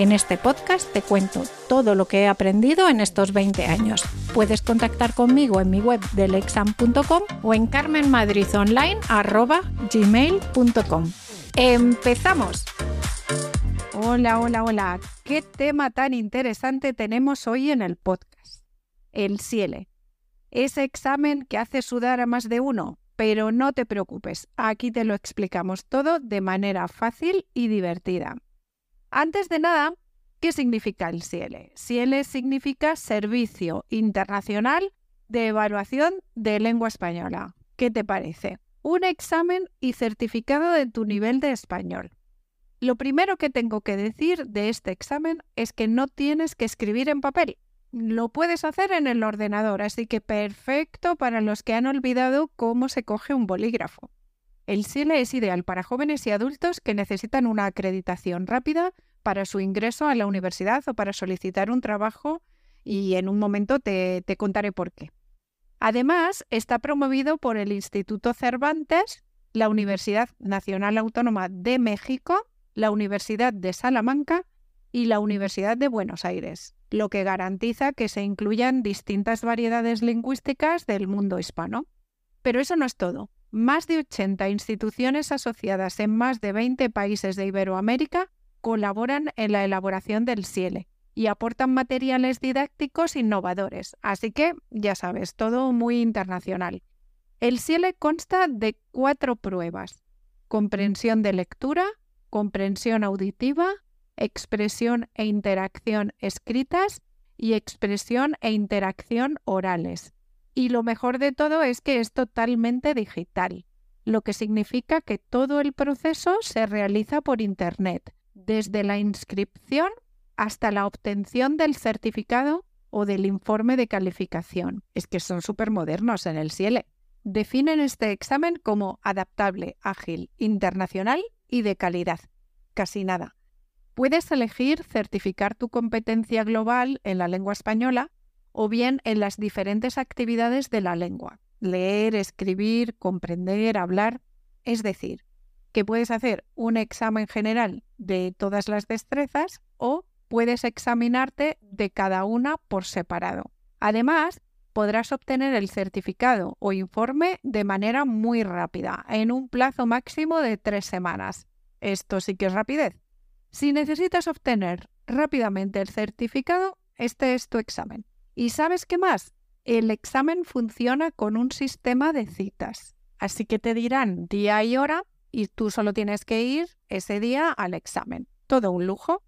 En este podcast te cuento todo lo que he aprendido en estos 20 años. Puedes contactar conmigo en mi web delexam.com o en carmenmadridonline.gmail.com. ¡Empezamos! Hola, hola, hola. ¿Qué tema tan interesante tenemos hoy en el podcast? El CIELE. Ese examen que hace sudar a más de uno. Pero no te preocupes, aquí te lo explicamos todo de manera fácil y divertida. Antes de nada, ¿qué significa el CIELE? CIELE significa Servicio Internacional de Evaluación de Lengua Española. ¿Qué te parece? Un examen y certificado de tu nivel de español. Lo primero que tengo que decir de este examen es que no tienes que escribir en papel. Lo puedes hacer en el ordenador, así que perfecto para los que han olvidado cómo se coge un bolígrafo. El SILE es ideal para jóvenes y adultos que necesitan una acreditación rápida para su ingreso a la universidad o para solicitar un trabajo y en un momento te, te contaré por qué. Además, está promovido por el Instituto Cervantes, la Universidad Nacional Autónoma de México, la Universidad de Salamanca y la Universidad de Buenos Aires, lo que garantiza que se incluyan distintas variedades lingüísticas del mundo hispano. Pero eso no es todo. Más de 80 instituciones asociadas en más de 20 países de Iberoamérica colaboran en la elaboración del CIELE y aportan materiales didácticos innovadores, así que ya sabes, todo muy internacional. El CIELE consta de cuatro pruebas, comprensión de lectura, comprensión auditiva, expresión e interacción escritas y expresión e interacción orales. Y lo mejor de todo es que es totalmente digital, lo que significa que todo el proceso se realiza por Internet, desde la inscripción hasta la obtención del certificado o del informe de calificación. Es que son súper modernos en el CIELE. Definen este examen como adaptable, ágil, internacional y de calidad. Casi nada. Puedes elegir certificar tu competencia global en la lengua española o bien en las diferentes actividades de la lengua, leer, escribir, comprender, hablar, es decir, que puedes hacer un examen general de todas las destrezas o puedes examinarte de cada una por separado. Además, podrás obtener el certificado o informe de manera muy rápida, en un plazo máximo de tres semanas. Esto sí que es rapidez. Si necesitas obtener rápidamente el certificado, este es tu examen. ¿Y sabes qué más? El examen funciona con un sistema de citas. Así que te dirán día y hora y tú solo tienes que ir ese día al examen. Todo un lujo.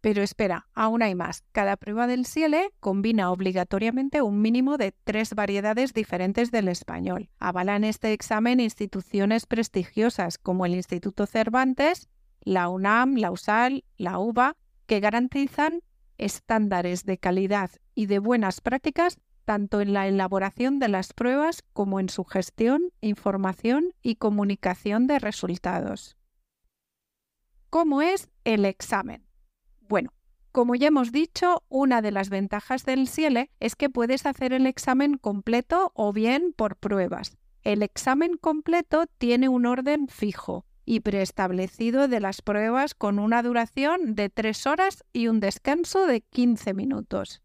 Pero espera, aún hay más. Cada prueba del CIELE combina obligatoriamente un mínimo de tres variedades diferentes del español. Avalan este examen instituciones prestigiosas como el Instituto Cervantes, la UNAM, la USAL, la UBA, que garantizan estándares de calidad y de buenas prácticas tanto en la elaboración de las pruebas como en su gestión, información y comunicación de resultados. ¿Cómo es el examen? Bueno, como ya hemos dicho, una de las ventajas del CIELE es que puedes hacer el examen completo o bien por pruebas. El examen completo tiene un orden fijo y preestablecido de las pruebas con una duración de 3 horas y un descanso de 15 minutos.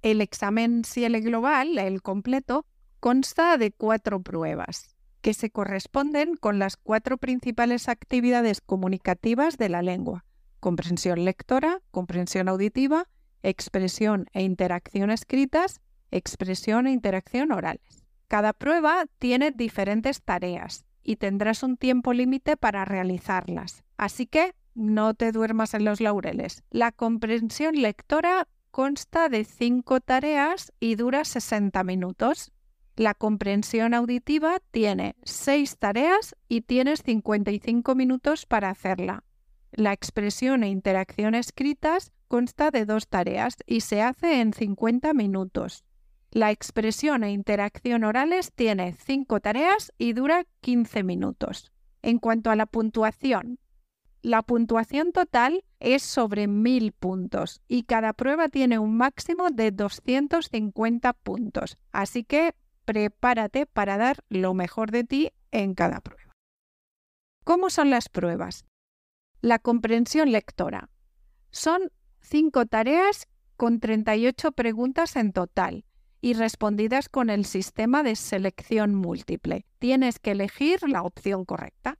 El examen CIELE global, el completo, consta de cuatro pruebas, que se corresponden con las cuatro principales actividades comunicativas de la lengua, comprensión lectora, comprensión auditiva, expresión e interacción escritas, expresión e interacción orales. Cada prueba tiene diferentes tareas y tendrás un tiempo límite para realizarlas. Así que no te duermas en los laureles. La comprensión lectora consta de cinco tareas y dura 60 minutos. La comprensión auditiva tiene seis tareas y tienes 55 minutos para hacerla. La expresión e interacción escritas consta de dos tareas y se hace en 50 minutos. La expresión e interacción orales tiene 5 tareas y dura 15 minutos. En cuanto a la puntuación, la puntuación total es sobre 1000 puntos y cada prueba tiene un máximo de 250 puntos. Así que prepárate para dar lo mejor de ti en cada prueba. ¿Cómo son las pruebas? La comprensión lectora. Son 5 tareas con 38 preguntas en total y respondidas con el sistema de selección múltiple. Tienes que elegir la opción correcta.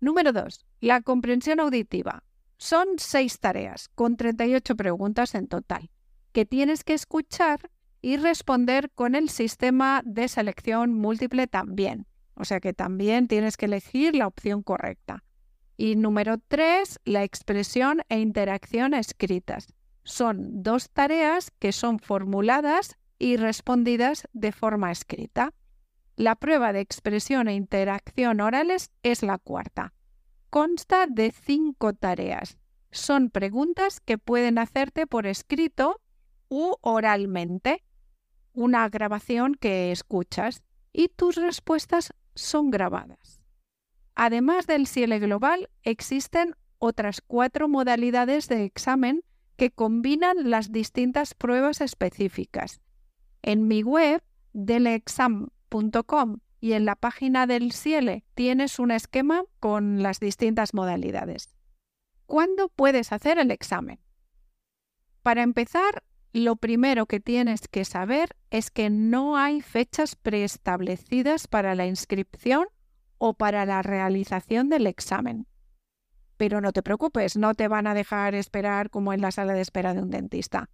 Número 2. La comprensión auditiva. Son seis tareas con 38 preguntas en total que tienes que escuchar y responder con el sistema de selección múltiple también. O sea que también tienes que elegir la opción correcta. Y número 3, la expresión e interacción escritas. Son dos tareas que son formuladas y respondidas de forma escrita. La prueba de expresión e interacción orales es la cuarta. Consta de cinco tareas. Son preguntas que pueden hacerte por escrito u oralmente. Una grabación que escuchas y tus respuestas son grabadas. Además del CIELE Global, existen otras cuatro modalidades de examen que combinan las distintas pruebas específicas en mi web, delexam.com y en la página del CIELE tienes un esquema con las distintas modalidades. ¿Cuándo puedes hacer el examen? Para empezar, lo primero que tienes que saber es que no hay fechas preestablecidas para la inscripción o para la realización del examen. Pero no te preocupes, no te van a dejar esperar como en la sala de espera de un dentista.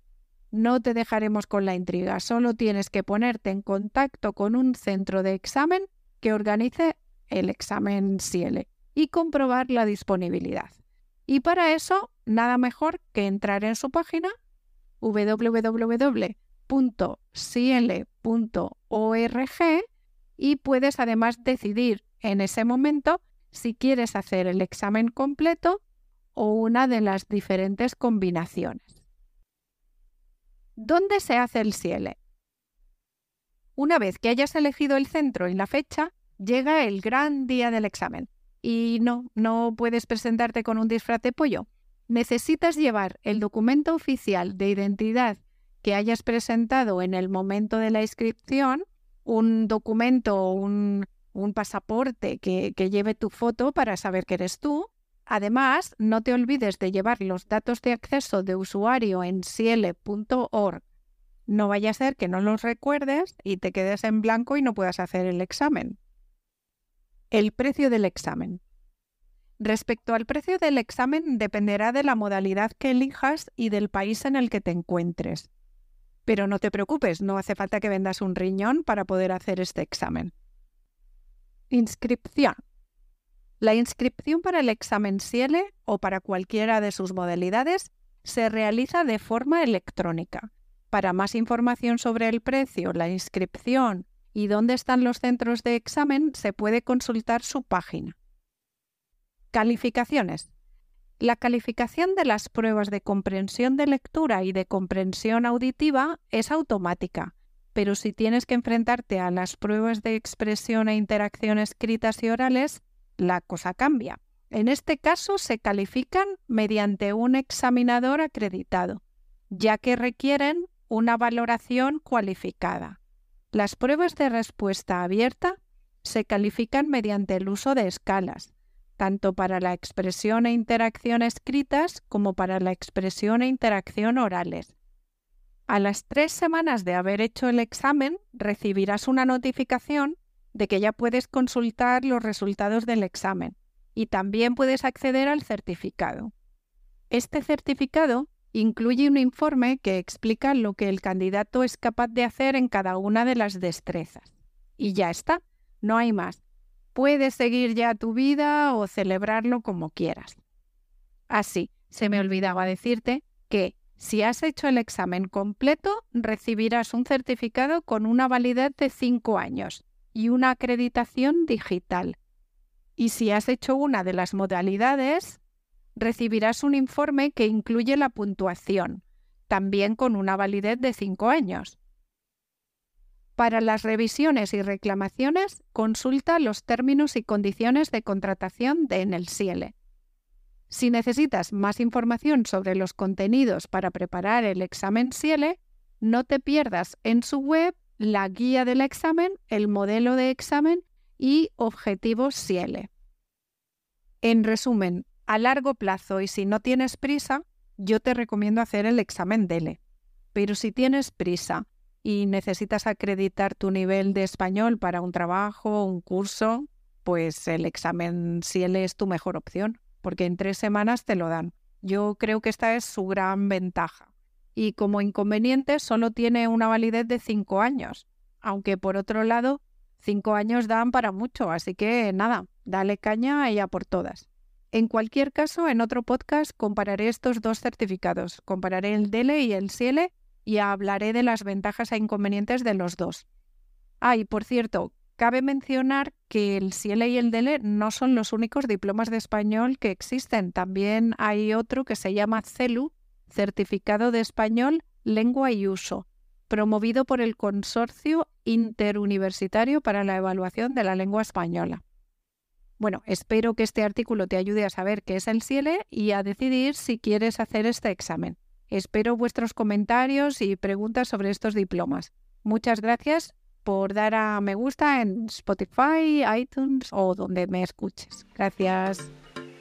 No te dejaremos con la intriga, solo tienes que ponerte en contacto con un centro de examen que organice el examen CIELE y comprobar la disponibilidad. Y para eso, nada mejor que entrar en su página www.ciele.org y puedes además decidir en ese momento si quieres hacer el examen completo o una de las diferentes combinaciones. ¿Dónde se hace el CIELE? Una vez que hayas elegido el centro y la fecha, llega el gran día del examen. Y no, no puedes presentarte con un disfraz de pollo. Necesitas llevar el documento oficial de identidad que hayas presentado en el momento de la inscripción, un documento, un, un pasaporte que, que lleve tu foto para saber que eres tú, Además, no te olvides de llevar los datos de acceso de usuario en ciele.org. No vaya a ser que no los recuerdes y te quedes en blanco y no puedas hacer el examen. El precio del examen. Respecto al precio del examen dependerá de la modalidad que elijas y del país en el que te encuentres. Pero no te preocupes, no hace falta que vendas un riñón para poder hacer este examen. Inscripción. La inscripción para el examen CIELE o para cualquiera de sus modalidades se realiza de forma electrónica. Para más información sobre el precio, la inscripción y dónde están los centros de examen, se puede consultar su página. Calificaciones. La calificación de las pruebas de comprensión de lectura y de comprensión auditiva es automática, pero si tienes que enfrentarte a las pruebas de expresión e interacción escritas y orales, la cosa cambia. En este caso se califican mediante un examinador acreditado, ya que requieren una valoración cualificada. Las pruebas de respuesta abierta se califican mediante el uso de escalas, tanto para la expresión e interacción escritas como para la expresión e interacción orales. A las tres semanas de haber hecho el examen recibirás una notificación de que ya puedes consultar los resultados del examen y también puedes acceder al certificado. Este certificado incluye un informe que explica lo que el candidato es capaz de hacer en cada una de las destrezas. Y ya está, no hay más. Puedes seguir ya tu vida o celebrarlo como quieras. Así, se me olvidaba decirte que si has hecho el examen completo, recibirás un certificado con una validez de 5 años y una acreditación digital. Y si has hecho una de las modalidades, recibirás un informe que incluye la puntuación, también con una validez de cinco años. Para las revisiones y reclamaciones, consulta los términos y condiciones de contratación de en el Ciele. Si necesitas más información sobre los contenidos para preparar el examen Ciele, no te pierdas en su web la guía del examen, el modelo de examen y objetivos Ciele. En resumen, a largo plazo y si no tienes prisa, yo te recomiendo hacer el examen DELE. Pero si tienes prisa y necesitas acreditar tu nivel de español para un trabajo, un curso, pues el examen CIEL es tu mejor opción, porque en tres semanas te lo dan. Yo creo que esta es su gran ventaja. Y como inconveniente solo tiene una validez de cinco años, aunque por otro lado, cinco años dan para mucho, así que nada, dale caña a por todas. En cualquier caso, en otro podcast compararé estos dos certificados, compararé el DELE y el CIELE y hablaré de las ventajas e inconvenientes de los dos. Ah, y por cierto, cabe mencionar que el CIELE y el DELE no son los únicos diplomas de español que existen. También hay otro que se llama CELU, Certificado de Español, Lengua y Uso, promovido por el Consorcio Interuniversitario para la Evaluación de la Lengua Española. Bueno, espero que este artículo te ayude a saber qué es el CIELE y a decidir si quieres hacer este examen. Espero vuestros comentarios y preguntas sobre estos diplomas. Muchas gracias por dar a me gusta en Spotify, iTunes o donde me escuches. Gracias.